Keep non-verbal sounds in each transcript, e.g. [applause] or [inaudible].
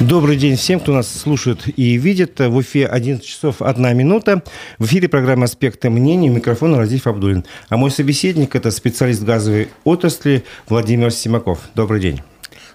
Добрый день всем, кто нас слушает и видит. В Уфе 11 часов 1 минута. В эфире программа «Аспекты мнений». Микрофон Разиф Абдулин. А мой собеседник – это специалист газовой отрасли Владимир Симаков. Добрый день.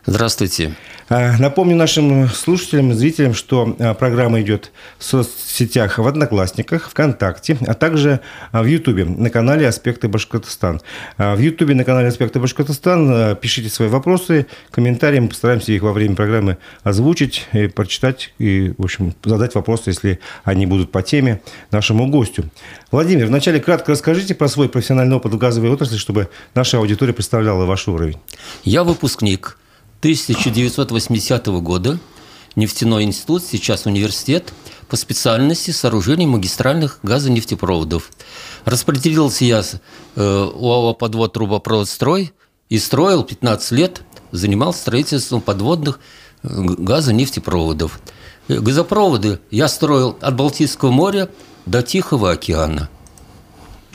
Здравствуйте. А, напомню нашим слушателям и зрителям, что а, программа идет в соцсетях в Одноклассниках, ВКонтакте, а также а, в Ютубе на канале «Аспекты Башкортостан». В Ютубе на канале «Аспекты Башкортостан» пишите свои вопросы, комментарии, мы постараемся их во время программы озвучить, и прочитать и, в общем, задать вопросы, если они будут по теме нашему гостю. Владимир, вначале кратко расскажите про свой профессиональный опыт в газовой отрасли, чтобы наша аудитория представляла ваш уровень. Я выпускник 1980 года нефтяной институт, сейчас университет, по специальности сооружения магистральных газонефтепроводов. Распределился я э, ОАО «Подвод трубопровод строй» и строил 15 лет, занимался строительством подводных э, газонефтепроводов. Э, газопроводы я строил от Балтийского моря до Тихого океана.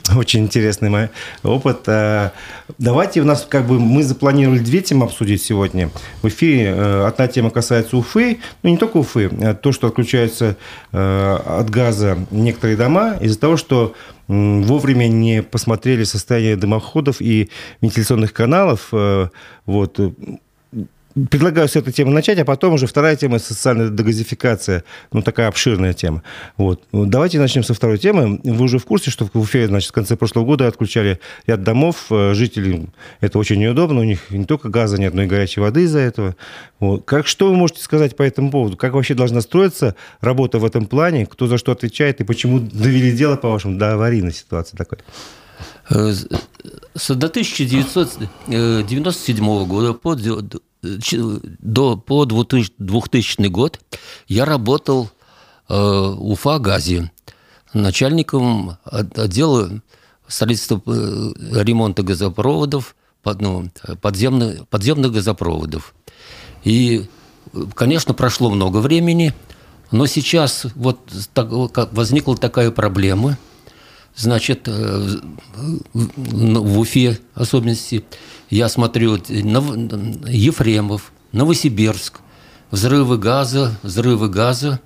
[laughs] Очень интересный мой опыт. Э, давайте у нас как бы мы запланировали две темы обсудить сегодня. В эфире э, одна тема касается Уфы, ну не только Уфы, а то, что отключаются э, от газа некоторые дома из-за того, что вовремя не посмотрели состояние дымоходов и вентиляционных каналов. Вот предлагаю с этой темы начать, а потом уже вторая тема – социальная дегазификация. Ну, такая обширная тема. Вот. Давайте начнем со второй темы. Вы уже в курсе, что в Уфе, значит, в конце прошлого года отключали ряд домов. Э, жителям это очень неудобно. У них не только газа нет, но и горячей воды из-за этого. Вот. Как, что вы можете сказать по этому поводу? Как вообще должна строиться работа в этом плане? Кто за что отвечает? И почему довели дело, по-вашему, до аварийной ситуации такой? Э, с 1997 года по до, по 2000 год я работал э, в Уфа-Газе начальником отдела строительства э, ремонта газопроводов, под, ну, подземных, подземных газопроводов. И, конечно, прошло много времени, но сейчас вот так, возникла такая проблема. Значит, э, в Уфе особенности – я смотрю на Ефремов, Новосибирск, взрывы газа, взрывы газа.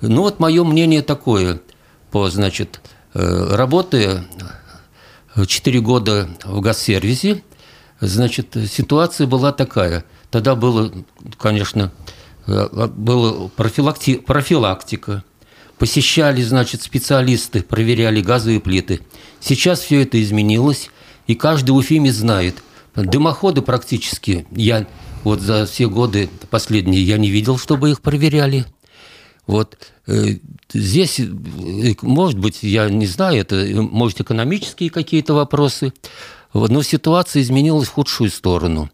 Ну вот мое мнение такое, по, значит, э, работая 4 года в газсервисе, значит, ситуация была такая. Тогда было, конечно, э, была профилакти, профилактика. Посещали, значит, специалисты, проверяли газовые плиты. Сейчас все это изменилось, и каждый уфимец знает, Дымоходы практически я вот за все годы последние я не видел, чтобы их проверяли. Вот э, здесь, э, может быть, я не знаю, это может экономические какие-то вопросы, но ситуация изменилась в худшую сторону.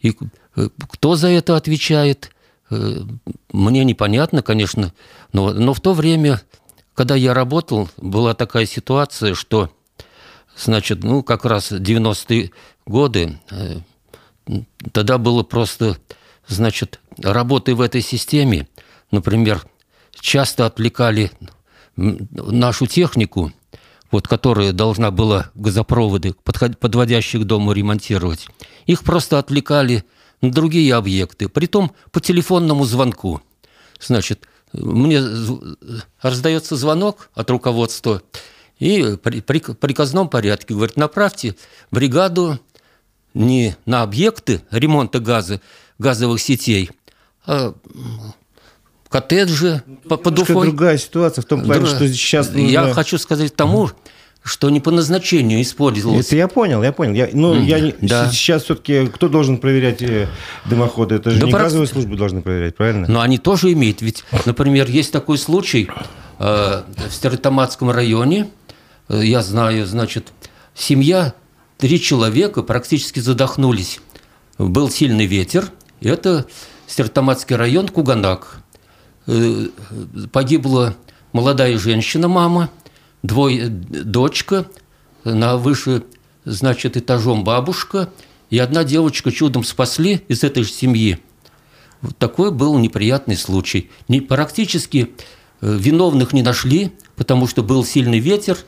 И э, кто за это отвечает, мне непонятно, конечно, но, но в то время, когда я работал, была такая ситуация, что значит, ну, как раз 90-е годы, э, тогда было просто, значит, работы в этой системе, например, часто отвлекали нашу технику, вот, которая должна была газопроводы, подводящие к дому, ремонтировать, их просто отвлекали на другие объекты, притом по телефонному звонку. Значит, мне раздается звонок от руководства, и при приказном порядке говорит, направьте бригаду не на объекты ремонта газа, газовых сетей, а коттеджи ну, под Уфой. другая ситуация в том плане, Друг... что сейчас... Нужно... Я хочу сказать тому, что не по назначению использовалось. Это я понял, я понял. Я, ну, я не, да. сейчас все-таки кто должен проверять э, дымоходы? Это же да не про... газовые службы должны проверять, правильно? Но они тоже имеют. Ведь, например, есть такой случай э, в Стерлитаматском районе, я знаю, значит, семья три человека практически задохнулись. Был сильный ветер. Это Стертоматский район, Куганак. Э, погибла молодая женщина, мама, двое, дочка, на выше, значит, этажом бабушка, и одна девочка чудом спасли из этой же семьи. Вот такой был неприятный случай. Не, практически э, виновных не нашли, потому что был сильный ветер,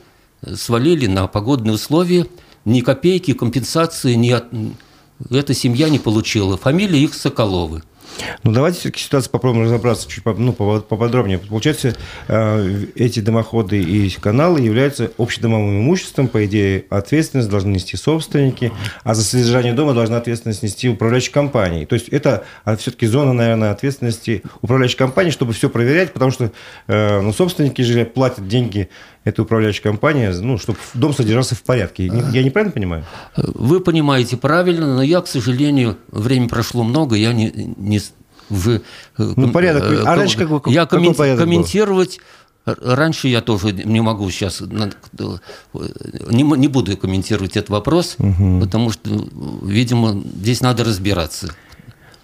свалили на погодные условия – ни копейки компенсации ни от... эта семья не получила. Фамилия их Соколовы. Ну, давайте все-таки ситуацию попробуем разобраться чуть ну, поподробнее. Получается, э, эти дымоходы и каналы являются общедомовым имуществом. По идее, ответственность должны нести собственники, а за содержание дома должна ответственность нести управляющая компания. То есть это а, все-таки зона, наверное, ответственности управляющей компании, чтобы все проверять, потому что э, ну, собственники же платят деньги этой управляющей компании, ну, чтобы дом содержался в порядке. Я неправильно понимаю? Вы понимаете правильно, но я, к сожалению, время прошло много, я не, не в, ну, порядок. Э, а раньше как, я коммен, комментировать был? Раньше я тоже не могу сейчас, не, не буду комментировать этот вопрос, угу. потому что, видимо, здесь надо разбираться.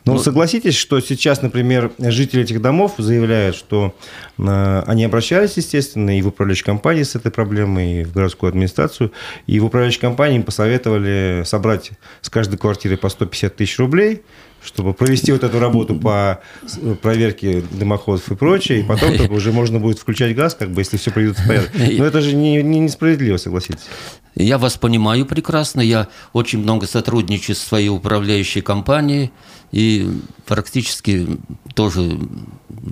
Но ну, согласитесь, что сейчас, например, жители этих домов заявляют, что э, они обращались, естественно, и в управляющую компанию с этой проблемой, и в городскую администрацию, и в управляющей компании им посоветовали собрать с каждой квартиры по 150 тысяч рублей, чтобы провести вот эту работу по проверке дымоходов и прочее, и потом только уже можно будет включать газ, как бы, если все придет в порядок. [laughs] Но это же не, не несправедливо, согласитесь. Я вас понимаю прекрасно. Я очень много сотрудничаю с своей управляющей компанией, и практически тоже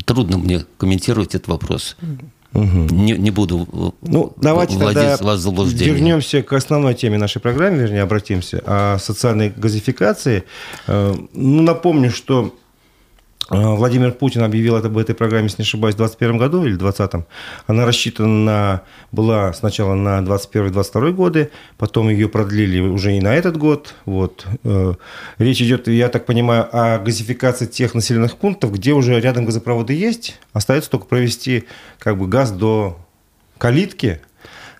трудно мне комментировать этот вопрос. Угу. Не, не буду ну, давайте вводить вас в заблуждение. Вернемся к основной теме нашей программы, вернее, обратимся о социальной газификации. Э, ну, напомню, что Владимир Путин объявил об этой программе, если не ошибаюсь, в 2021 году или 2020. Она рассчитана на, была сначала на 2021-2022 годы, потом ее продлили уже и на этот год. Вот. Э, речь идет, я так понимаю, о газификации тех населенных пунктов, где уже рядом газопроводы есть. Остается только провести как бы, газ до калитки, а,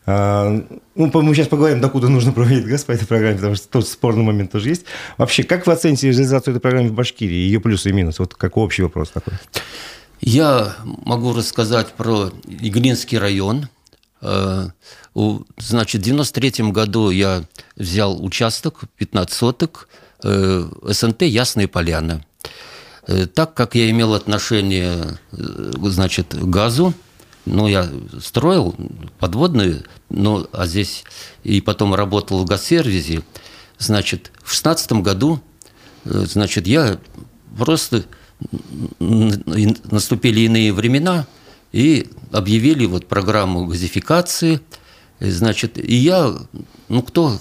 ну, мы сейчас поговорим, докуда нужно проводить газ по этой программе, потому что тот спорный момент тоже есть. Вообще, как вы оцените реализацию этой программы в Башкирии, ее плюсы и минусы? Вот как общий вопрос такой. Я могу рассказать про Иглинский район. Э, значит, в 93 году я взял участок, 15 соток, э, СНТ «Ясные поляны». Э, так как я имел отношение, значит, к газу, ну, я строил подводные, ну, а здесь и потом работал в газсервисе. Значит, в шестнадцатом году, э, значит, я просто наступили иные времена и объявили вот программу газификации. Значит, и я, ну, кто,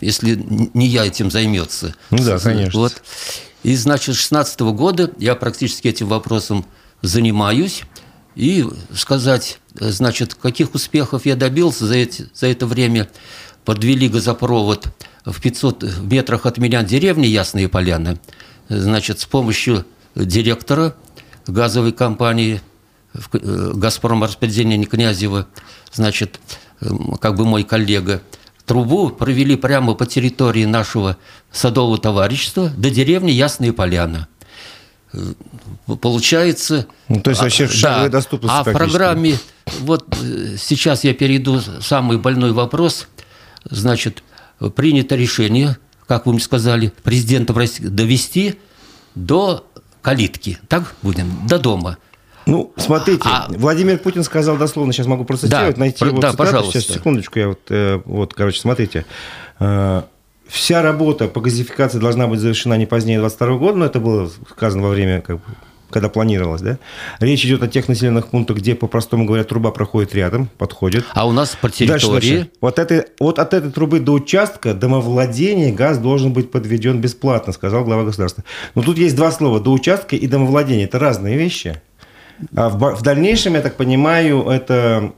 если не я этим займется? Ну да, конечно. Вот. И, значит, с 16 года я практически этим вопросом занимаюсь и сказать, значит, каких успехов я добился за, эти, за это время. Подвели газопровод в 500 метрах от меня деревни Ясные Поляны. Значит, с помощью директора газовой компании э, «Газпром» распределения Князева, значит, как бы мой коллега, трубу провели прямо по территории нашего садового товарищества до деревни Ясные Поляны. Э, получается... Ну, то есть вообще а, да, А в программе, вот э, сейчас я перейду самый больной вопрос. Значит, принято решение, как вы мне сказали, президента России довести до калитки, так будем, до дома. Ну, смотрите, а... Владимир Путин сказал дословно, сейчас могу процитировать, да, найти его да, цитату. Пожалуйста. Сейчас, секундочку, я вот, э, вот, короче, смотрите вся работа по газификации должна быть завершена не позднее 2022 года, но это было сказано во время, как бы, когда планировалось, да? Речь идет о тех населенных пунктах, где, по-простому говоря, труба проходит рядом, подходит. А у нас по территории... Дальше, дальше. Вот, этой, вот от этой трубы до участка домовладения газ должен быть подведен бесплатно, сказал глава государства. Но тут есть два слова, до участка и домовладения. Это разные вещи. А в, в дальнейшем, я так понимаю, это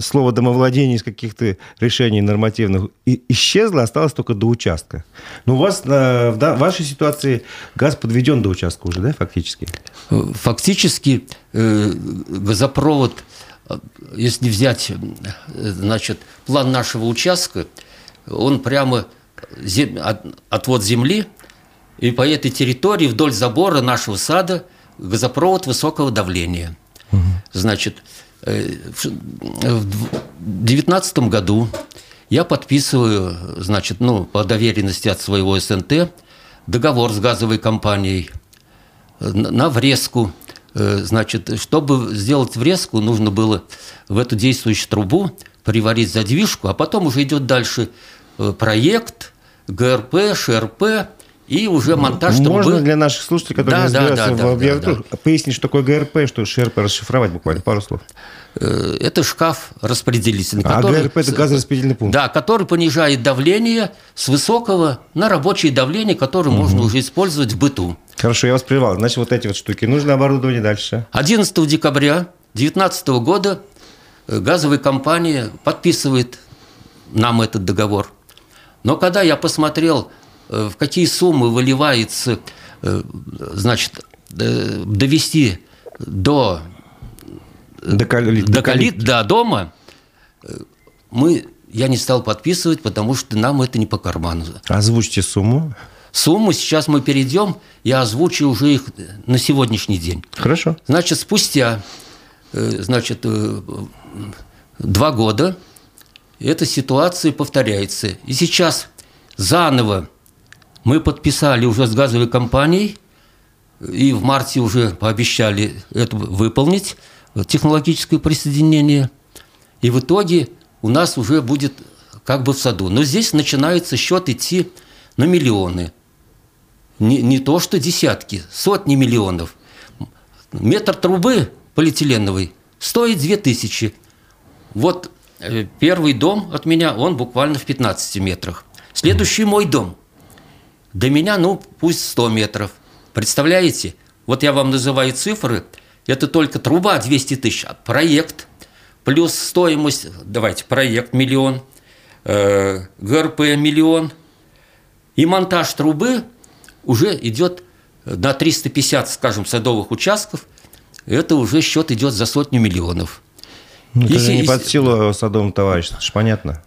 слово домовладение из каких-то решений нормативных исчезло, осталось только до участка. Но у вас э, в вашей ситуации газ подведен до участка уже, да, фактически? Фактически э, газопровод, если взять, э, значит, план нашего участка, он прямо зем... отвод земли, и по этой территории вдоль забора нашего сада газопровод высокого давления. Угу. Значит, в 2019 году я подписываю, значит, ну, по доверенности от своего СНТ договор с газовой компанией на врезку. Э, значит, чтобы сделать врезку, нужно было в эту действующую трубу приварить задвижку, а потом уже идет дальше э, проект, ГРП, ШРП, и уже монтаж Можно трубы. для наших слушателей, которые Да, не да, да, в да, аббревиатурах, пояснить, что такое ГРП, что ШРП, расшифровать буквально пару слов. Э, Это шкаф распределительный. А который- ГРП – это газораспределительный пункт. Да, который понижает давление с высокого на рабочее давление, которое можно уже использовать в быту. Хорошо, я вас прервал. Значит, вот эти вот штуки. Нужно оборудование дальше. 11 декабря 2019 года э, газовая компания подписывает нам этот договор. Но когда я посмотрел, э, в какие суммы выливается, э, значит, э, довести до До калит. до калит, до дома, э, мы, я не стал подписывать, потому что нам это не по карману. Озвучьте сумму. Сумму сейчас мы перейдем, я озвучу уже их на сегодняшний день. Хорошо. Значит, спустя э, значит, э, два года эта ситуация повторяется. И сейчас заново мы подписали уже с газовой компанией, и в марте уже пообещали это выполнить, технологическое присоединение. И в итоге у нас уже будет как бы в саду. Но здесь начинается счет идти на миллионы. Не, не то, что десятки, сотни миллионов. Метр трубы полиэтиленовой стоит 2000. Вот э, первый дом от меня, он буквально в 15 метрах. Следующий мой дом. До меня, ну, пусть 100 метров. Представляете? Вот я вам называю цифры. Это только труба 200 тысяч, а проект плюс стоимость, давайте, проект миллион, э, ГРП миллион. И монтаж трубы уже идет на 350, скажем, садовых участков. Это уже счет идет за сотню миллионов. Ну, это Если- же не под силу садовому товариществу, это ж понятно.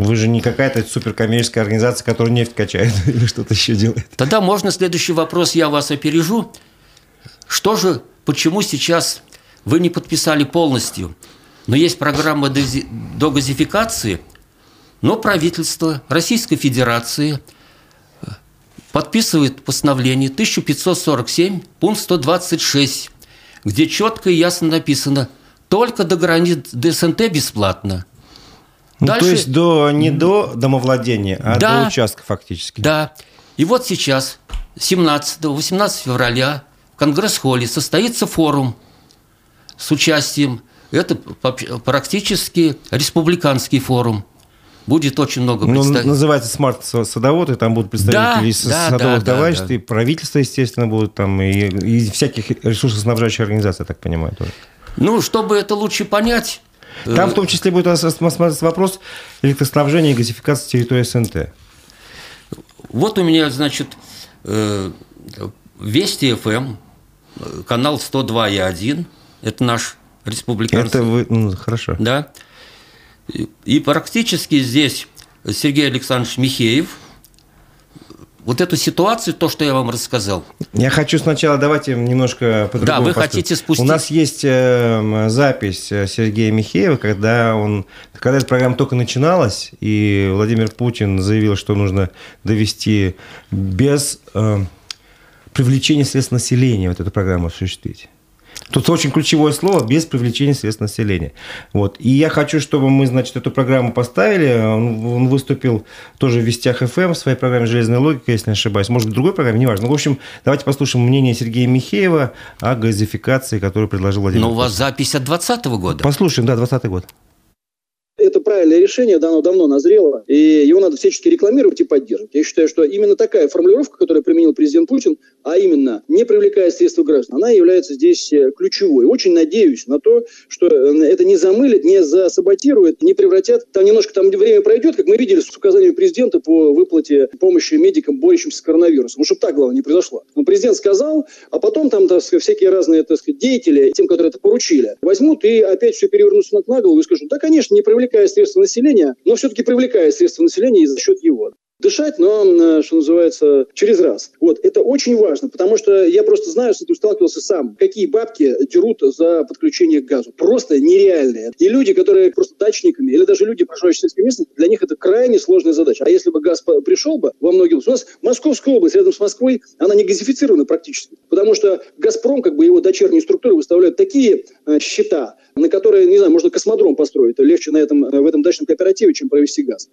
Вы же не какая-то суперкоммерческая организация, которая нефть качает [laughs] или что-то еще делает. Тогда можно следующий вопрос, я вас опережу. Что же, почему сейчас вы не подписали полностью? Но есть программа догазификации, но правительство Российской Федерации э, подписывает постановление 1547, пункт 126, где четко и ясно написано только до границ ДСНТ бесплатно. Ну, то есть до, не до домовладения, а Да. до участка фактически. Да. И вот сейчас, 17-18 февраля, в Конгресс-холле состоится форум с участием. Это практически республиканский форум. Будет очень много Ну, представителей. называется смарт-садовод, и там будут представители Да, да, садовых да, да, товариществ, да. и правительства, естественно, будут там, и, и всяких ресурсоснабжающих организаций, я так понимаю, тоже. Ну, чтобы это лучше понять, Там в том числе будет осматриваться вопрос электроснабжения и газификации территории СНТ. вот у меня, значит, э, Вести ФМ, э, канал 102,1, это наш республиканский. Это вы, ну, хорошо. Да. И практически здесь Сергей Александрович Михеев вот эту ситуацию, то, что я вам рассказал, Я хочу сначала, давайте немножко по Да, вы хотите спустить- У нас есть э, запись Сергея Михеева, когда он, когда эта программа только начиналась, и Владимир Путин заявил, что нужно довести без э, привлечения средств населения вот эту программу осуществить. Тут очень ключевое слово без привлечения средств населения. Вот. И я хочу, чтобы мы, значит, эту программу поставили. Он, он выступил тоже в Вестях ФМ в своей программе «Железная логика», если не ошибаюсь. Может, в другой программе, неважно. Ну, в общем, давайте послушаем мнение Сергея Михеева о газификации, которую предложил Владимир но у вас запись от 2020 года. Послушаем, да, 20 год. это правильное решение, да, оно давно назрело, и его надо всячески рекламировать и поддерживать. Я считаю, что именно такая формулировка, которую применил президент Путин, а именно не привлекая средства граждан, она является здесь э, ключевой. Очень надеюсь на то, что э, это не замылит, не засаботирует, не превратят. Там немножко там время пройдет, как мы видели с указаниями президента по выплате помощи медикам, борющимся с коронавирусом. Ну, чтобы так, главное, не произошло. Но президент сказал, а потом там так сказать, всякие разные так сказать, деятели, тем, которые это поручили, возьмут и опять все перевернут с ног на голову и скажут, да, конечно, не привлекая средства населения, но все-таки привлекая средства населения и за счет его дышать, но, э, что называется, через раз. Вот, это очень важно, потому что я просто знаю, с этим сталкивался сам, какие бабки дерут за подключение к газу. Просто нереальные. И люди, которые просто дачниками, или даже люди, проживающие в сельской местности, для них это крайне сложная задача. А если бы газ пришел бы во многие... У нас Московская область рядом с Москвой, она не газифицирована практически, потому что «Газпром», как бы его дочерние структуры выставляют такие э, счета, на которые, не знаю, можно космодром построить, легче на этом, э, в этом дачном кооперативе, чем провести газ.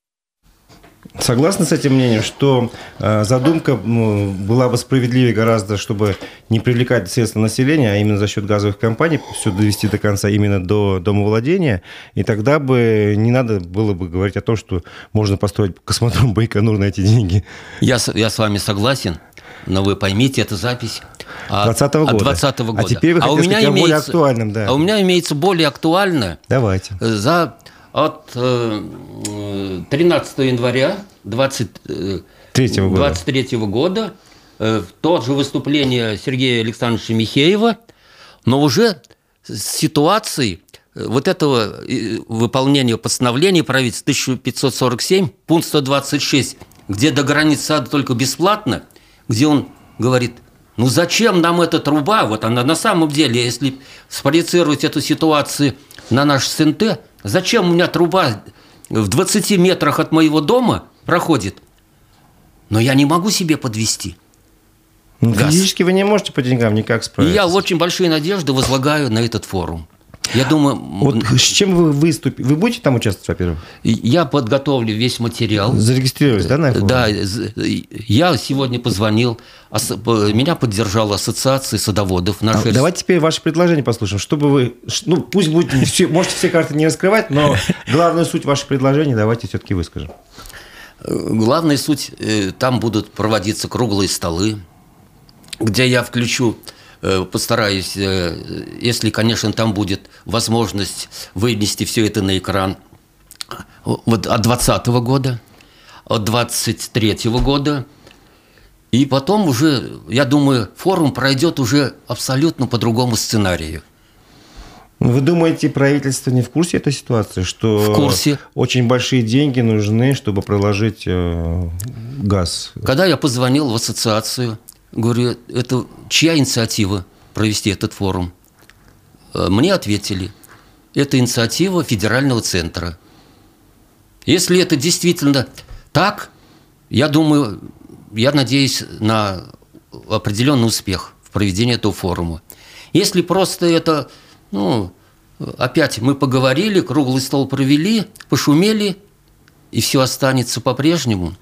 Согласны с этим мнением, что э, задумка ну, была бы справедливее гораздо, чтобы не привлекать средства населения, а именно за счет газовых компаний все довести до конца именно до домовладения, и тогда бы не надо было бы говорить о том, что можно построить космодром Байконур на эти деньги. Я, я с вами согласен, но вы поймите, это запись 20 -го года. 20 -го года. А теперь вы а у меня сказать, имеется, более актуальным, да. А у меня имеется более актуальное. Давайте. За от 13 января 23 -го года, 23 -го года в то же выступление Сергея Александровича Михеева, но уже с ситуацией вот этого выполнения постановления правительства 1547, пункт 126, где до границы сада только бесплатно, где он говорит, ну зачем нам эта труба, вот она на самом деле, если спроецировать эту ситуацию на наш СНТ, зачем у меня труба в 20 метрах от моего дома проходит, но я не могу себе подвести. Ну, физически вы не можете по деньгам никак справиться. И я очень большие надежды возлагаю на этот форум. Я думаю... Вот с чем вы выступите? Вы будете там участвовать, во-первых? Я подготовлю весь материал. Зарегистрировались, да, на Да. Я сегодня позвонил. Меня поддержала ассоциация садоводов. Нашей... А давайте теперь ваше предложение послушаем. Чтобы вы... Ну, пусть будет... Все, можете все карты не раскрывать, но [laughs] главную суть вашего предложения давайте все-таки выскажем. Главная суть, э, там будут проводиться круглые столы, где я включу Э, постараюсь, э, если, конечно, там будет возможность вынести все это на экран вот от 2020 года, от 23 года, и потом уже, я думаю, форум пройдет уже абсолютно по другому сценарию. Вы думаете, правительство не в курсе этой ситуации, что в курсе. очень большие деньги нужны, чтобы проложить э, газ? Когда я позвонил в ассоциацию, Говорю, это чья инициатива провести этот форум? Э, мне ответили, это инициатива федерального центра. Если это действительно так, я думаю, я надеюсь на определенный успех в проведении этого форума. Если просто это, ну, опять мы поговорили, круглый стол провели, пошумели, и все останется по-прежнему,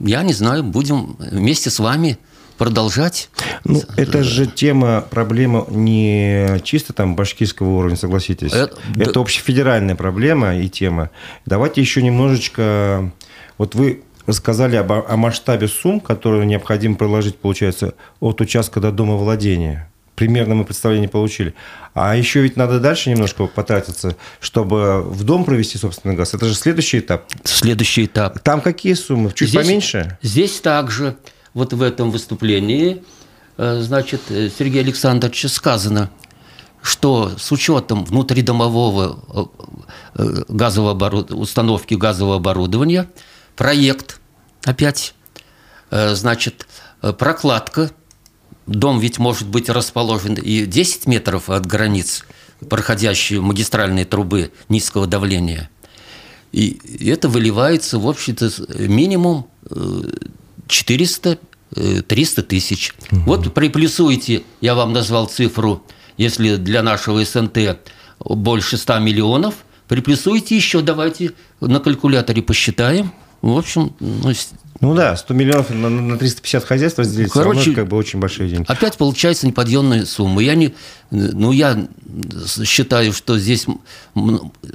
я не знаю, будем вместе с вами продолжать. Ну, это же тема, проблема не чисто там башкирского уровня, согласитесь. Это, это да. общефедеральная проблема и тема. Давайте еще немножечко... Вот вы рассказали об, о масштабе сумм, которые необходимо проложить, получается, от участка до дома владения. Примерно мы представление получили. А еще ведь надо дальше немножко потратиться, чтобы в дом провести собственный газ. Это же следующий этап. Следующий этап. Там какие суммы? Чуть здесь, поменьше? Здесь также вот в этом выступлении, э, значит, э, Сергея Александровича сказано, что с учетом внутридомового э, газового оборуд... установки газового оборудования проект опять, значит, прокладка, дом ведь может быть расположен и 10 метров от границ, проходящие магистральные трубы низкого давления. И это выливается, в общем-то, минимум 400 300 тысяч. Угу. Вот приплюсуйте, я вам назвал цифру, если для нашего СНТ больше 100 миллионов, приплюсуйте еще, давайте на калькуляторе посчитаем. В общем, ну, ну да, 100 миллионов на, на 350 хозяйств разделить, Короче, равно, как бы очень большие деньги. Опять получается неподъемная сумма. Я не, ну я считаю, что здесь,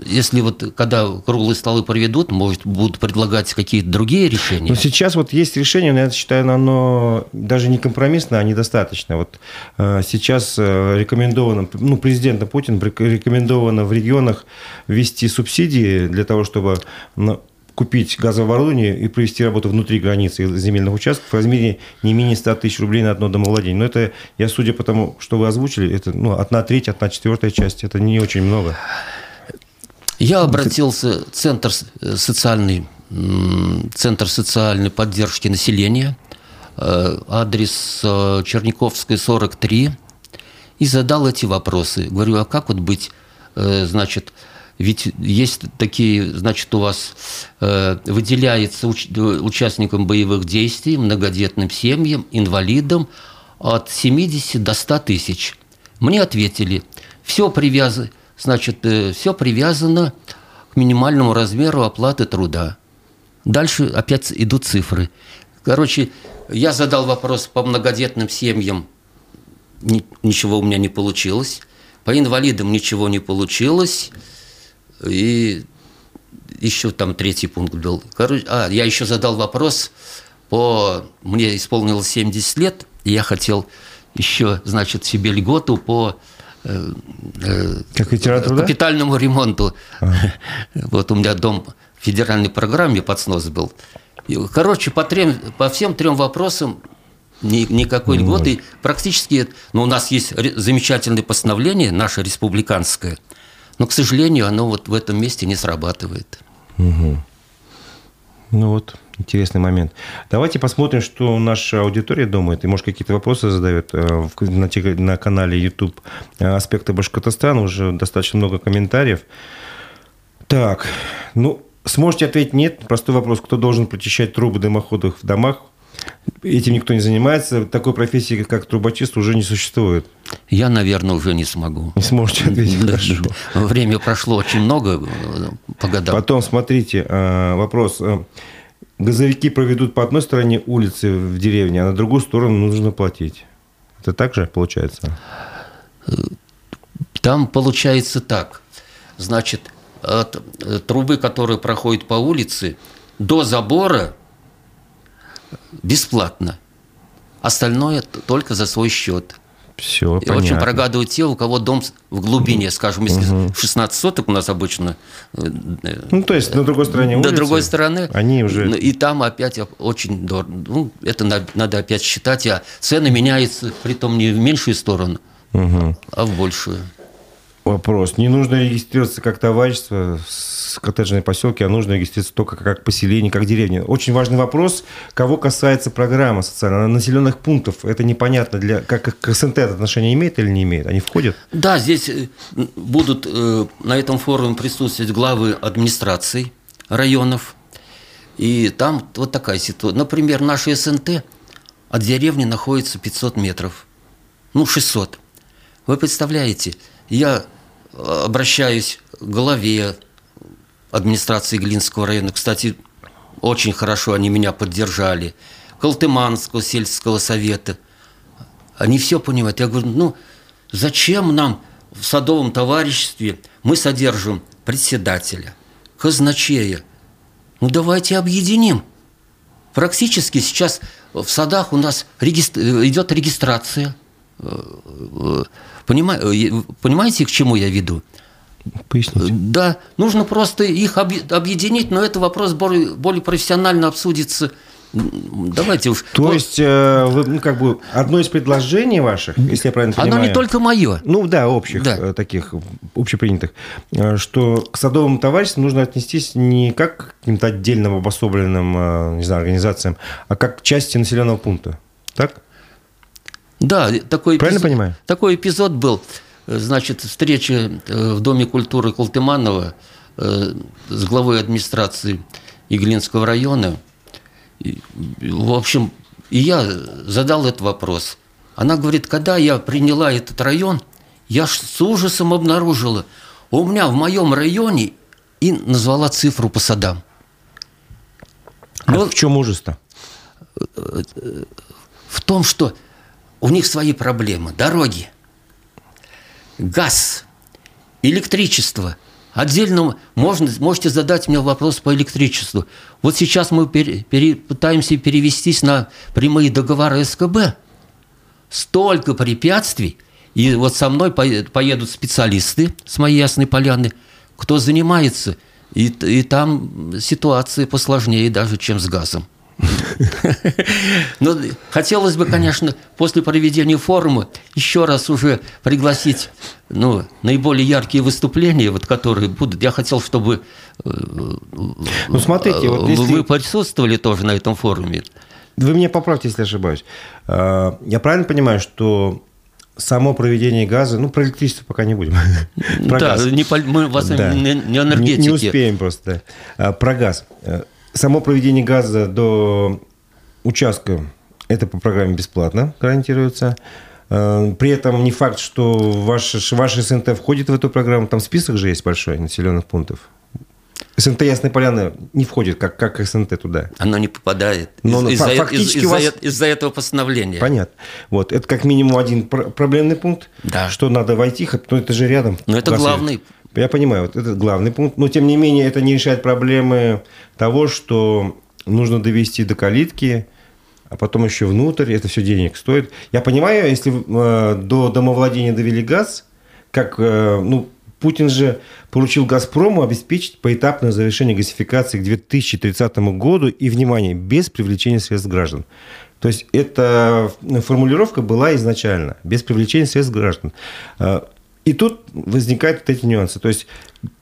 если вот когда круглые столы проведут, может будут предлагать какие-то другие решения. Но сейчас вот есть решение, но я считаю, оно даже не компромиссное, а недостаточно. Вот э, сейчас э, рекомендовано, ну президентом Путин рекомендовано в регионах ввести субсидии для того, чтобы ну, купить газовое оборудование и провести работу внутри границы земельных участков в размере не менее 100 тысяч рублей на одно домовладение. Но это, я судя по тому, что вы озвучили, это ну, одна треть, одна четвертая часть, это не очень много. Я обратился в Центр социальный, Центр социальной поддержки населения, э, адрес э, Черниковская, 43, и задал эти вопросы. Говорю, а как вот быть, э, значит, ведь есть такие, значит, у вас э, выделяется уч, участникам боевых действий, многодетным семьям, инвалидам от 70 до 100 тысяч. Мне ответили, все привязано, значит, э, все привязано к минимальному размеру оплаты труда. Дальше опять идут цифры. Короче, я задал вопрос по многодетным семьям, ничего у меня не получилось. По инвалидам ничего не получилось. И еще там третий пункт был. Короче, а, я еще задал вопрос по... Мне исполнилось 70 лет, и я хотел еще, значит, себе льготу по э, э, как литература, капитальному ремонту. А. [laughs] Вот у меня дом в федеральной программе под снос был. Короче, по, трем, по всем трем вопросам ни, никакой ну, льготы. Практически, ну, у нас есть замечательное постановление, наше республиканское, но, к сожалению, оно вот в этом месте не срабатывает. Угу. Ну вот, интересный момент. Давайте посмотрим, что наша аудитория думает. И, может, какие-то вопросы задает э, на, на канале YouTube «Аспекты Башкортостана». Уже достаточно много комментариев. Так, ну, сможете ответить «нет». Простой вопрос. Кто должен прочищать трубы дымоходов в домах? Этим никто не занимается. Такой профессии, как трубочист, уже не существует. Я, наверное, уже не смогу. Не сможете ответить. Да, Хорошо. Время прошло очень много по годам. Потом, смотрите, э, вопрос. Э, газовики проведут по одной стороне улицы в деревне, а на другую сторону нужно платить. Это так же получается? Там получается так. Значит, от э, трубы, которая проходит по улице, до забора бесплатно. Остальное только за свой счет. Все, и понятно. очень прогадывают те, у кого дом в глубине, скажем, если угу. 16 соток у нас обычно. Э, ну, то есть на другой стороне улицы. На другой стороне. Они уже... И там опять очень дорого. Ну, это надо опять считать. А цены меняются, при том не в меньшую сторону, угу. а в большую. Вопрос. Не нужно регистрироваться как товарищество с коттеджной поселки, а нужно регистрироваться только как поселение, как деревня. Очень важный вопрос, кого касается программа социальная, населенных пунктов. Это непонятно, для, как к СНТ отношение имеет или не имеет? Они входят? Да, здесь э, будут э, на этом форуме присутствовать главы администраций районов. И там вот такая ситуация. Например, наши СНТ от деревни находится 500 метров. Ну, 600. Вы представляете, я обращаюсь к главе администрации Глинского района. Кстати, очень хорошо они меня поддержали. Колтыманского сельского совета. Они все понимают. Я говорю, ну, зачем нам в садовом товариществе мы содержим председателя, казначея? Ну, давайте объединим. Практически сейчас в садах у нас регистр... идет регистрация э, Понимаете, к чему я веду? Поясните. Да, нужно просто их объединить, но это вопрос более, более профессионально обсудится. Давайте уж. То вот. есть, э, вы, ну, как бы, одно из предложений ваших, если я правильно понимаю... Оно не только мое. Ну, да, общих да. Э, таких, общепринятых, э, что к садовому товариществу нужно отнестись не как к каким-то отдельным обособленным, не знаю, организациям, а как к части населенного пункта. Так? Да, такой Правильно эпизод, понимаю? Такой эпизод был. Значит, встреча э, в Доме культуры Колтыманова э, с главой администрации Иглинского района. В общем, и я задал этот вопрос. Она говорит, когда я приняла этот район, я с ужасом обнаружила, у меня в моем районе и назвала цифру по садам. А Но, в чем ужас-то? В том, что у них свои проблемы. Дороги, газ, электричество. Отдельно можно, можете задать мне вопрос по электричеству. Вот сейчас мы пере, пере, пытаемся перевестись на прямые договоры СКБ. Столько препятствий. И вот со мной поедут специалисты с моей Ясной Поляны, кто занимается. И, и там ситуация посложнее даже, чем с газом. Но ну, хотелось бы, конечно, после проведения форума еще раз уже пригласить ну, наиболее яркие выступления, вот, которые будут. Я хотел, чтобы э, ну, смотрите, вот если... вы присутствовали тоже на этом форуме. Вы меня поправьте, если ошибаюсь. А, я правильно понимаю, что само проведение газа, ну, про электричество пока не будем. [laughs] Про да, газ. Не, мы вас да. не, не энергетики. Не, не успеем просто. А, про газ. Само проведение газа до участка – это по программе бесплатно гарантируется. Э, при этом не факт, что ваш, ваш СНТ входит в эту программу. Там список же есть большой населенных пунктов. СНТ Ясная Поляна не входит как, как СНТ туда. Оно не попадает Но из- фа- из-за, фактически из- вас- э- из-за этого постановления. Понятно. Вот. Это как минимум один пр- проблемный пункт, Да. что надо войти, ну это же рядом. Но это главный. Я понимаю, вот это главный пункт. Но тем не менее это не решает проблемы того, что нужно довести до калитки, а потом еще внутрь, это все денег стоит. Я понимаю, если э, до домовладения довели газ, как, э, ну, Путин же поручил «Газпрому» обеспечить поэтапное завершение газификации к 2030 году и, внимание, без привлечения средств граждан. То есть эта формулировка была изначально, без привлечения средств граждан. И тут возникают вот эти нюансы. То есть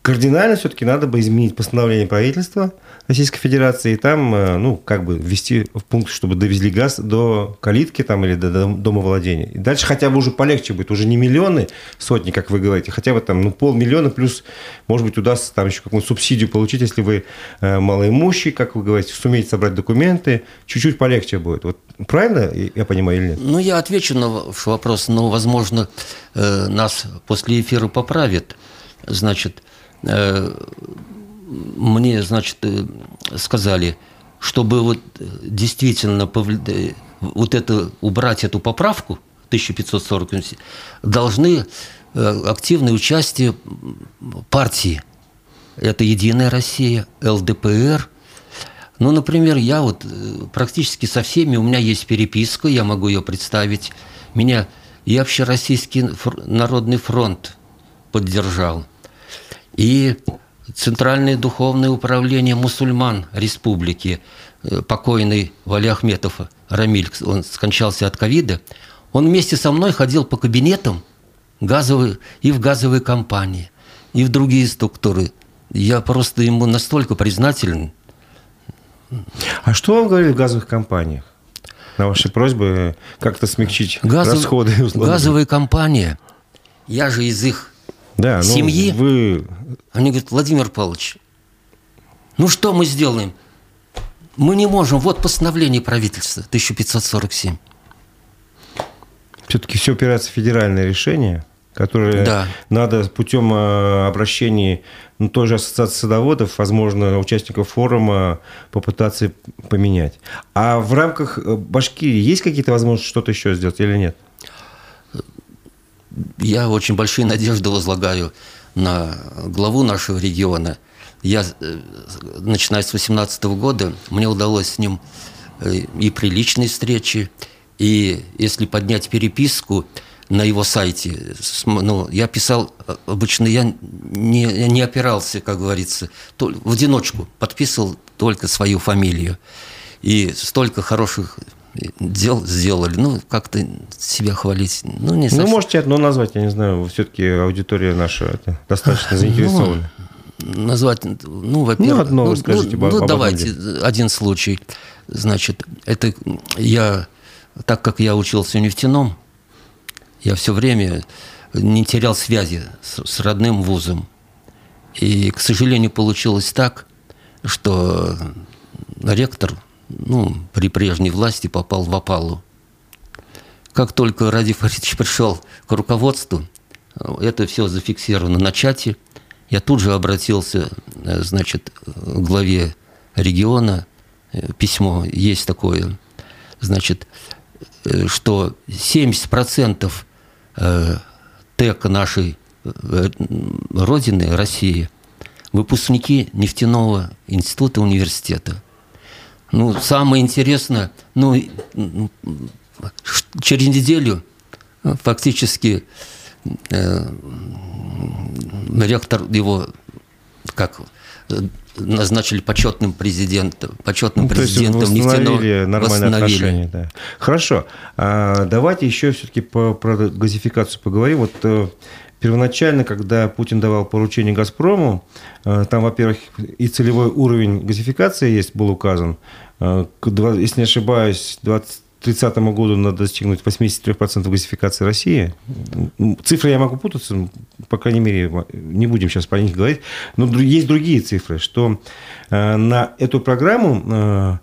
кардинально все-таки надо бы изменить постановление правительства Российской Федерации и там, э, ну, как бы ввести в пункт, чтобы довезли газ до калитки там или до дом- домовладения. И дальше хотя бы уже полегче будет, уже не миллионы, сотни, как вы говорите, хотя бы там, ну, полмиллиона плюс, может быть, удастся там еще какую-то субсидию получить, если вы э, малоимущий, как вы говорите, сумеете собрать документы, чуть-чуть полегче будет. Вот правильно я понимаю или нет? Ну, я отвечу на ваш вопрос, но, возможно, э, нас после эфира поправят. Значит, э, мне, значит, э, сказали, чтобы вот э, действительно повли- вот это, убрать эту поправку, 1540, должны активное участие партии. Это «Единая Россия», ЛДПР, ну, например, я вот практически со всеми, у меня есть переписка, я могу ее представить. Меня и Общероссийский народный фронт поддержал, и Центральное духовное управление мусульман республики, э, покойный Вали Ахметов Рамиль, он скончался от ковида, он вместе со мной ходил по кабинетам газовые, и в газовые компании, и в другие структуры. Я просто ему настолько признателен, А что вам говорили в газовых компаниях? На ваши просьбы как-то смягчить Газов- расходы? условно? Газовая компания. Я же из их... да, ну, семьи? Вы Они говорят, Владимир Павлович, ну что мы сделаем? Мы не можем. Вот постановление правительства 1547. все-таки все упирается в федеральное решение, которое Да. надо путем э, обращений ну, той же ассоциации садоводов, возможно, участников форума попытаться поменять. А в рамках э, Башкирии есть какие-то возможности что-то еще сделать или нет? Я очень большие надежды возлагаю на главу нашего региона. Я, э, начиная с 2018 года, мне удалось с ним э, и при личной встрече, и если поднять переписку на его сайте, ну, я писал, э, обычно я не, не опирался, как говорится, в одиночку, подписывал только свою фамилию. И столько хороших дел сделали, ну, как-то себя хвалить, ну, не Ну, совсем. можете одно назвать, я не знаю, все-таки аудитория наша это, достаточно заинтересована. назвать, ну, во-первых, Ну, одно расскажите об- ну, об одном давайте один случай. Значит, это я, так как я учился в нефтяном, я все время не терял связи с, с родным вузом. И, к сожалению, получилось так, что ректор, ну, при прежней власти попал в опалу. Как только Ради Фаридович пришел к руководству, это все зафиксировано на чате, я тут же обратился, э, значит, к главе региона, э, письмо есть такое, значит, э, что 70% э, ТЭК нашей родины, России, выпускники нефтяного института университета. Ну, самое интересное, ну, через неделю э, фактически э, ректор его как э, назначили почетным президентом, почетным Ну, то есть президентом восстановили нормальные восстановили. отношения. Да. Хорошо. А давайте еще все-таки по, про газификацию поговорим. Вот э, первоначально, когда Путин давал поручение «Газпрому», э, там, во-первых, и целевой уровень газификации есть, был указан. Э, если не ошибаюсь, к 2030 году надо достигнуть 83% газификации России. Цифры я могу путаться, по крайней мере, не будем сейчас по них говорить. Но есть другие цифры, что э, на эту программу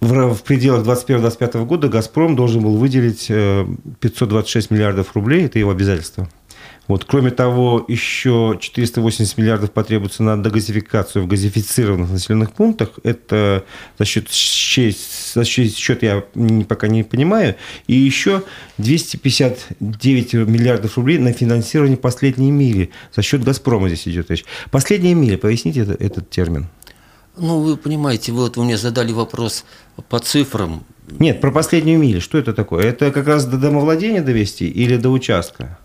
в, пределах 2021-2025 года «Газпром» должен был выделить э, 526 миллиардов рублей, это его обязательство. Вот, кроме того, еще 480 миллиардов потребуется на дегазификацию в газифицированных населенных пунктах. Это за счет, за счет счет я пока не понимаю. И еще 259 миллиардов рублей на финансирование последней мили. За счет «Газпрома» здесь идет речь. Последняя миля, поясните это, этот термин. Ну, вы понимаете, вот вы мне задали вопрос по цифрам. Нет, про последнюю милю. Что это такое? Это как раз до домовладения довести или до участка?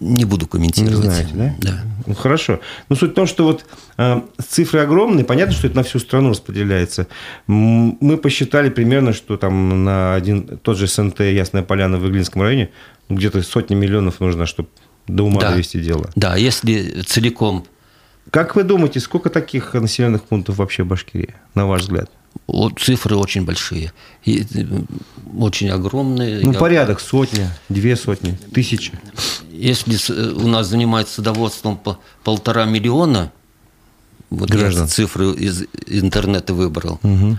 Не буду комментировать. Не знаете, да? Да. Ну, хорошо. Но суть в том, что вот э, цифры огромные, понятно, что это на всю страну распределяется. Мы посчитали примерно, что там на один тот же СНТ Ясная Поляна в Иглинском районе где-то сотни миллионов нужно, чтобы до ума да. довести дело. Да, если целиком как вы думаете, сколько таких населенных пунктов вообще в Башкирии, на ваш взгляд? Цифры очень большие, и очень огромные. Ну, порядок, сотня, две сотни, тысячи. Если э, у нас занимается садоводством по полтора миллиона, вот Граждан. я цифры из интернета выбрал, угу.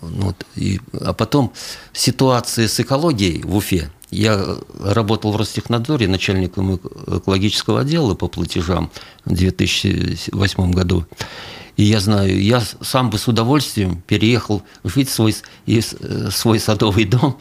вот, и, а потом ситуация с экологией в Уфе, я работал в Ростехнадзоре начальником экологического отдела по платежам в 2008 году. И я знаю, я сам бы с удовольствием переехал жить в свой, в свой садовый [laughs] дом,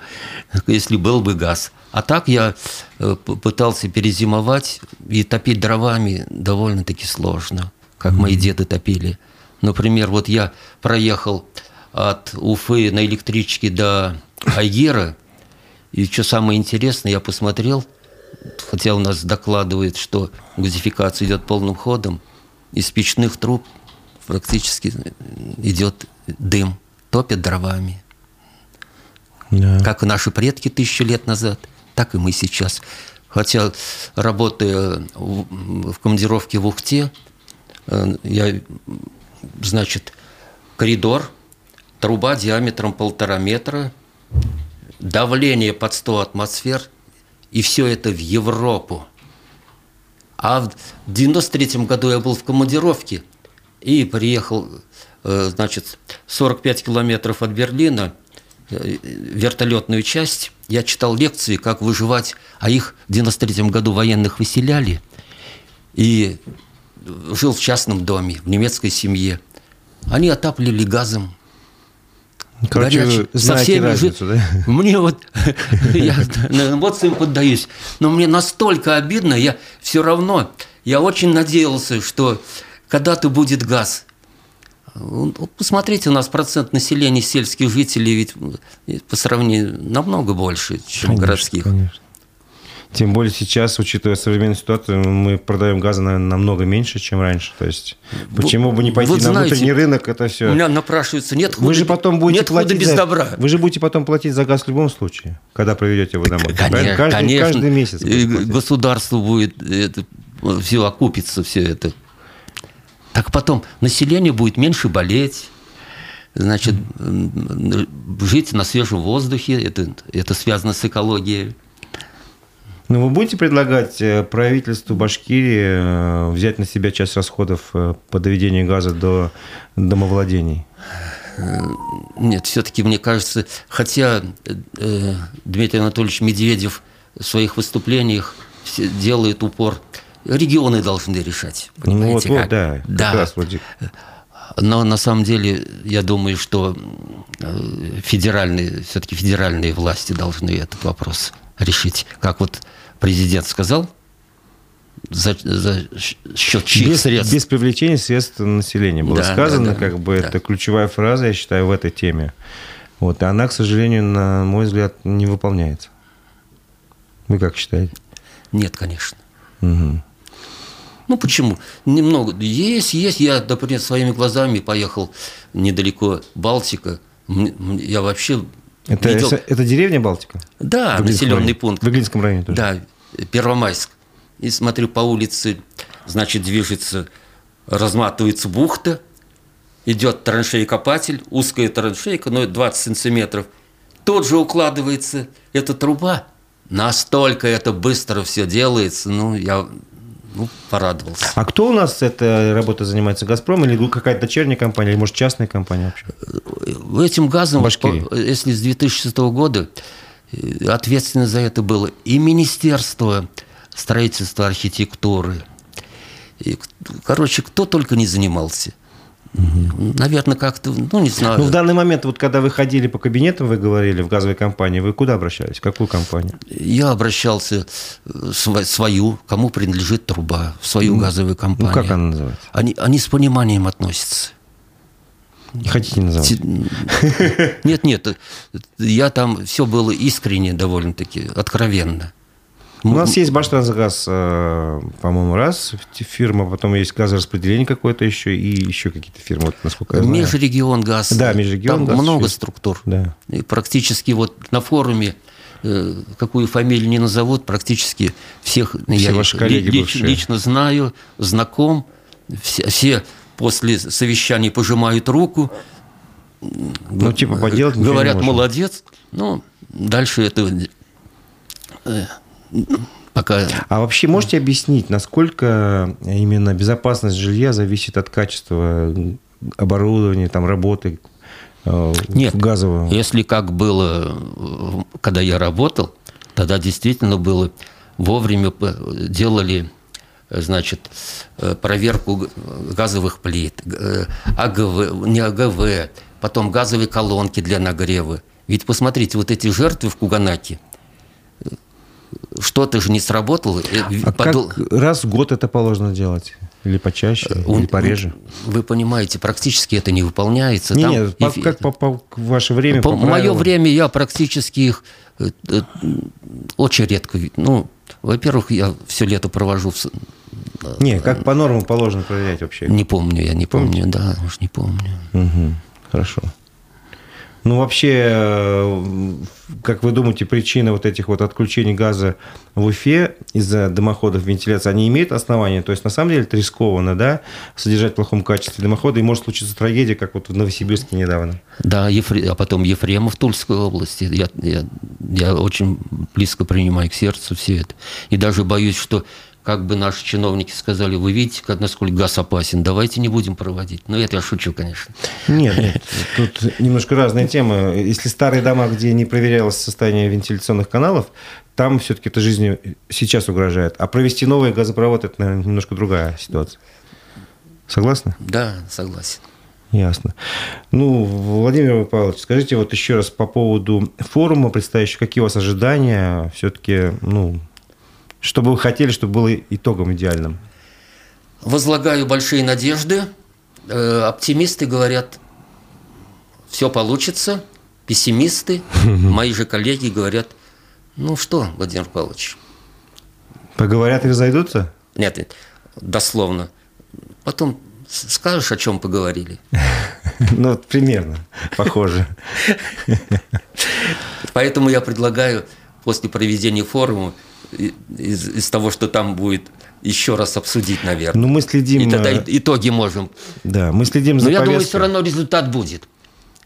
если был бы газ. А так я э, пытался перезимовать и топить дровами довольно-таки сложно, как mm-hmm. мои деды топили. Например, вот я проехал от Уфы на электричке до Айгера – и что самое интересное, я посмотрел, хотя у нас докладывают, что газификация идет полным ходом, из печных труб практически идет дым, топят дровами. Да. Как и наши предки тысячу лет назад, так и мы сейчас. Хотя, работая в командировке в Ухте, э, я, значит, коридор, труба диаметром полтора метра, давление под 100 атмосфер, и все это в Европу. А в 93 году я был в командировке и приехал, э, значит, 45 километров от Берлина, э, вертолетную часть. Я читал лекции, как выживать, а их в 93 году военных выселяли. И жил в частном доме, в немецкой семье. Они отапливали газом, Короче, горячий. Со всеми разницу, да? Мне вот, [laughs] я эмоциям поддаюсь, но мне настолько обидно, я все равно, я очень надеялся, что когда-то будет газ. Посмотрите, у нас процент населения сельских жителей ведь по сравнению намного больше, чем конечно, городских. Конечно. Тем более сейчас, учитывая современную ситуацию, мы продаем газа, наверное, намного меньше, чем раньше. То есть, почему бы не пойти вот на знаете, внутренний рынок, это все. У меня напрашивается, нет худа, вы же потом будете нет платить без за, добра. Вы же будете потом платить за газ в любом случае, когда проведете его домой. Конечно, каждый, конечно. каждый месяц. Государство будет это, все окупится, все это. Так потом население будет меньше болеть, значит, жить на свежем воздухе, это, это связано с экологией. Ну, вы будете предлагать э, правительству Башкирии э, взять на себя часть расходов э, по доведению газа до домовладений? Нет, все-таки мне кажется, хотя Дмитрий Анатольевич Медведев в своих выступлениях делает упор, регионы должны решать. Понимаете, ну, вот, как? Вот, да, да. Раз, Владимир. Но на самом деле, я думаю, что федеральные, все-таки федеральные власти должны этот вопрос решить. Как вот президент сказал, за, за счет чьих без, средств? Без привлечения средств населения было да, сказано, да, да, как бы да. это ключевая фраза, я считаю, в этой теме. Вот, и она, к сожалению, на мой взгляд, не выполняется. Вы как считаете? Нет, конечно. Угу. Ну почему? Немного. Есть, есть. Я, например, своими глазами поехал недалеко Балтика. Я вообще это, видел... это деревня Балтика? Да, населенный районе. пункт. В Иглинском районе тоже? Да, Первомайск. И смотрю, по улице, значит, движется, разматывается бухта, идет траншея-копатель, узкая траншейка, ну, 20 сантиметров. Тут же укладывается эта труба. Настолько это быстро все делается, ну, я ну, порадовался. А кто у нас этой работой занимается? «Газпром» или какая-то дочерняя компания, или, может, частная компания вообще? Этим газом, Башкирии. если с 2006 года, э, ответственно за это было и Министерство строительства архитектуры. И, короче, кто только не занимался – Угу. Наверное, как-то, ну, не знаю. Ну, в данный момент, вот когда вы ходили по кабинетам, вы говорили, в газовой компании, вы куда обращались? В какую компанию? Я обращался в э, свою, кому принадлежит труба, в свою ну, газовую компанию. Ну, как она называется? Они, они с пониманием относятся. Не хотите называть? Нет, нет, я там все было искренне довольно-таки, откровенно. У нас есть Баштрансгаз, э, по-моему, раз фирма, потом есть газораспределение какое-то еще и еще какие-то фирмы, вот, насколько я знаю. Межрегион газ. Да, межрегион Там газ. много структур. Да. И практически вот на форуме э, какую фамилию не назовут, практически всех все я ваши коллеги лично, лично знаю, знаком. Все, все после совещаний пожимают руку. Ну, типа, поделать Говорят, молодец. Ну, дальше это э, Пока... А вообще можете объяснить, насколько именно безопасность жилья зависит от качества оборудования, там, работы э, Нет, газового? Если как было, когда я работал, тогда действительно было вовремя делали значит, э, проверку газовых плит, э, АГВ, не АГВ, потом газовые колонки для нагрева. Ведь посмотрите, вот эти жертвы в Куганаке – что-то же не сработало. А Подол... как раз в год это положено делать? Или почаще, Он, или пореже? Вы понимаете, практически это не выполняется. Не, Там нет, по, как по, по ваше время? По, по мое время я практически их э, э, очень редко... Ну, во-первых, я все лето провожу в... Не, как по нормам положено проверять вообще? Не помню, я не помню, Помните? да, уж не помню. Угу, хорошо. Ну, вообще, э, как вы думаете, причина вот этих вот отключений газа в Уфе из-за дымоходов вентиляции, они имеют основания? То есть, на самом деле, это рискованно, да, содержать в плохом качестве дымохода, и может случиться трагедия, как вот в Новосибирске недавно. Да, Ефре... а потом Ефремов Тульской области. Я, я, я очень близко принимаю к сердцу все это. И даже боюсь, что как бы наши чиновники сказали, вы видите, как, насколько газ опасен, давайте не будем проводить. Ну, это я шучу, конечно. Нет, нет, тут немножко разная тема. Если старые дома, где не проверялось состояние вентиляционных каналов, там все-таки это жизни сейчас угрожает. А провести новый газопровод – это, наверное, немножко другая ситуация. Согласны? Да, согласен. Ясно. Ну, Владимир Павлович, скажите вот еще раз по поводу форума предстоящего, какие у вас ожидания? Все-таки, ну, что бы вы хотели, чтобы было итогом идеальным? Возлагаю большие надежды. Э, оптимисты говорят, все получится. Пессимисты, [laughs] мои же коллеги говорят, ну что, Владимир Павлович? Поговорят и разойдутся? Нет, нет, дословно. Потом скажешь, о чем поговорили? [laughs] Ну, примерно, похоже. [laughs] Поэтому я предлагаю после проведения форума из, из того, что там будет еще раз обсудить, наверное. Ну, мы следим... И тогда итоги можем. Да, мы следим за Но я повесткой. думаю, все равно результат будет.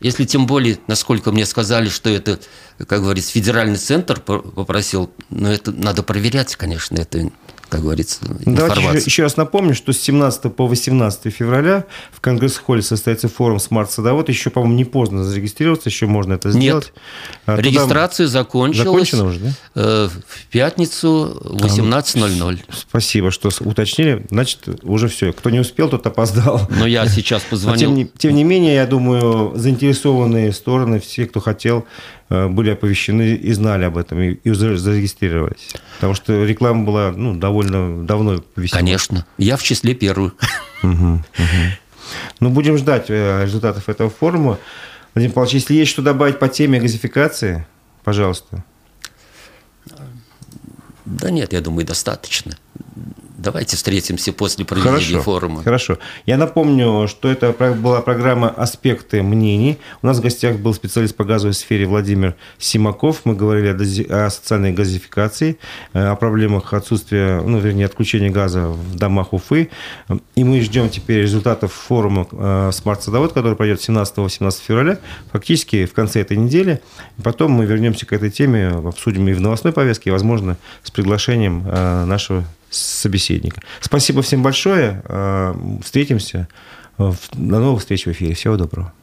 Если тем более, насколько мне сказали, что это, как говорится, федеральный центр попросил, но это надо проверять, конечно, это как говорится, Давайте еще, еще раз напомню, что с 17 по 18 февраля в Конгресс-холле состоится форум «Смарт-садовод». Еще, по-моему, не поздно зарегистрироваться, еще можно это сделать. Нет, а, Регистрация Туда... закончилась Закончена уже, да? Э, в пятницу 18.00. Спасибо, что уточнили. Значит, уже все. Кто не успел, тот опоздал. Но я сейчас позвонил. [laughs] А тем, не, тем не менее, я думаю, заинтересованные стороны, все, кто хотел, были оповещены и знали об этом, и, и зарегистрировались. Потому что реклама была ну, довольно давно весьма. Конечно. Я в числе первых. Ну, будем ждать э, результатов этого форума. Владимир Павлович, если есть что добавить по теме газификации, пожалуйста. Да нет, я думаю, достаточно. Давайте встретимся после проведения хорошо, форума. Хорошо. Я напомню, что это была программа «Аспекты мнений». У нас в гостях был специалист по газовой сфере Владимир Симаков. Мы говорили о, о социальной газификации, э, о проблемах отсутствия, ну, вернее, отключения газа в домах Уфы. И мы ждем теперь результатов форума э, «Смарт-садовод», который пройдет 17-18 февраля, фактически в конце этой недели. Потом мы вернемся к этой теме, обсудим и в новостной повестке, и, возможно, с приглашением э, нашего собеседника. Спасибо всем большое. Э, встретимся. До новых встреч в эфире. Всего доброго.